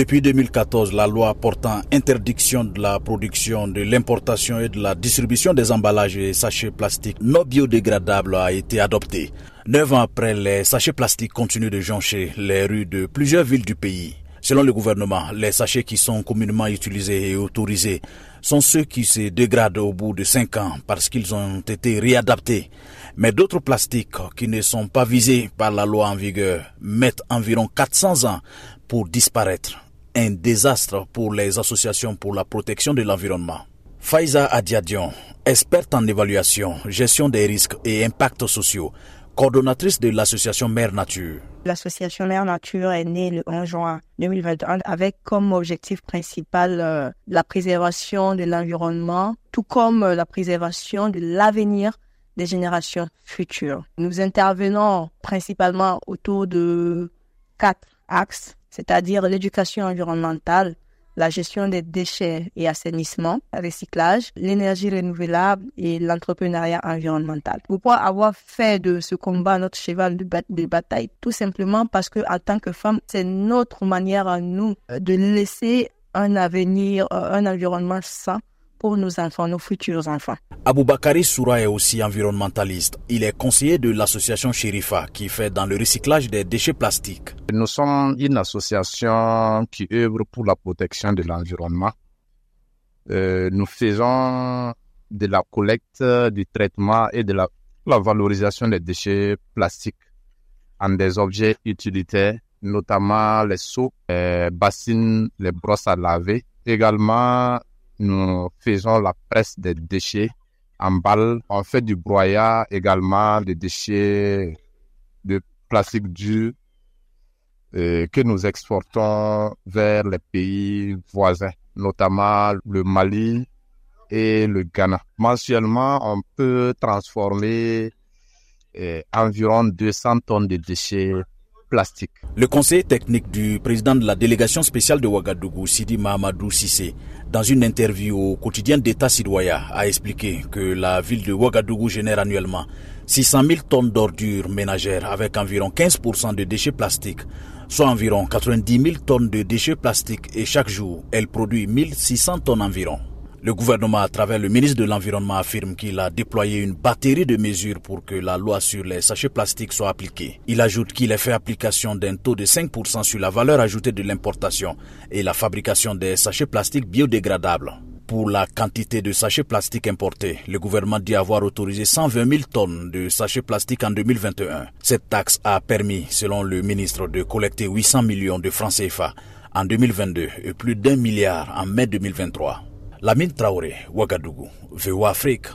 Depuis 2014, la loi portant interdiction de la production, de l'importation et de la distribution des emballages et sachets plastiques non biodégradables a été adoptée. Neuf ans après, les sachets plastiques continuent de joncher les rues de plusieurs villes du pays. Selon le gouvernement, les sachets qui sont communément utilisés et autorisés sont ceux qui se dégradent au bout de cinq ans parce qu'ils ont été réadaptés. Mais d'autres plastiques qui ne sont pas visés par la loi en vigueur mettent environ 400 ans pour disparaître. Un désastre pour les associations pour la protection de l'environnement. Faiza Adiadion, experte en évaluation, gestion des risques et impacts sociaux, coordonnatrice de l'association Mère Nature. L'association Mère Nature est née le 11 juin 2021 avec comme objectif principal euh, la préservation de l'environnement, tout comme euh, la préservation de l'avenir des générations futures. Nous intervenons principalement autour de quatre axes, c'est-à-dire l'éducation environnementale, la gestion des déchets et assainissement, recyclage, l'énergie renouvelable et l'entrepreneuriat environnemental. Pourquoi avoir fait de ce combat notre cheval de, bataille Tout simplement parce que en tant que femme, c'est notre manière à nous de laisser un avenir, euh, un environnement sain pour nos enfants, nos futurs enfants. Aboubakari Soura est aussi environnementaliste. Il est conseiller de l'association Sherifa qui fait dans le recyclage des déchets plastiques. Nous sommes une association qui œuvre pour la protection de l'environnement. Euh, nous faisons de la collecte, du traitement et de la, valorisation des déchets plastiques en des objets utilitaires, notamment les seaux, les bassines, les brosses à laver. Également, nous faisons la presse des déchets en balle. On fait du broyat également des déchets de plastique dur euh, que nous exportons vers les pays voisins, notamment le Mali et le Ghana. Mensuellement, on peut transformer euh, environ 200 tonnes de déchets Le conseiller technique du président de la délégation spéciale de Ouagadougou, Sidi Mahamadou Sissé, dans une interview au quotidien d'État Sidoya, a expliqué que la ville de Ouagadougou génère annuellement 600 000 tonnes d'ordures ménagères avec environ 15% de déchets plastiques, soit environ 90 000 tonnes de déchets plastiques et chaque jour, elle produit 1600 tonnes environ. Le gouvernement, à travers le ministre de l'Environnement, affirme qu'il a déployé une batterie de mesures pour que la loi sur les sachets plastiques soit appliquée. Il ajoute qu'il a fait application d'un taux de 5% sur la valeur ajoutée de l'importation et la fabrication des sachets plastiques biodégradables. Pour la quantité de sachets plastiques importés, le gouvernement dit avoir autorisé 120 000 tonnes de sachets plastiques en 2021. Cette taxe a permis, selon le ministre, de collecter 800 millions de francs CFA en 2022 et plus d'un milliard en mai 2023. Lamine Traoré, Ouagadougou, VOA Afrique.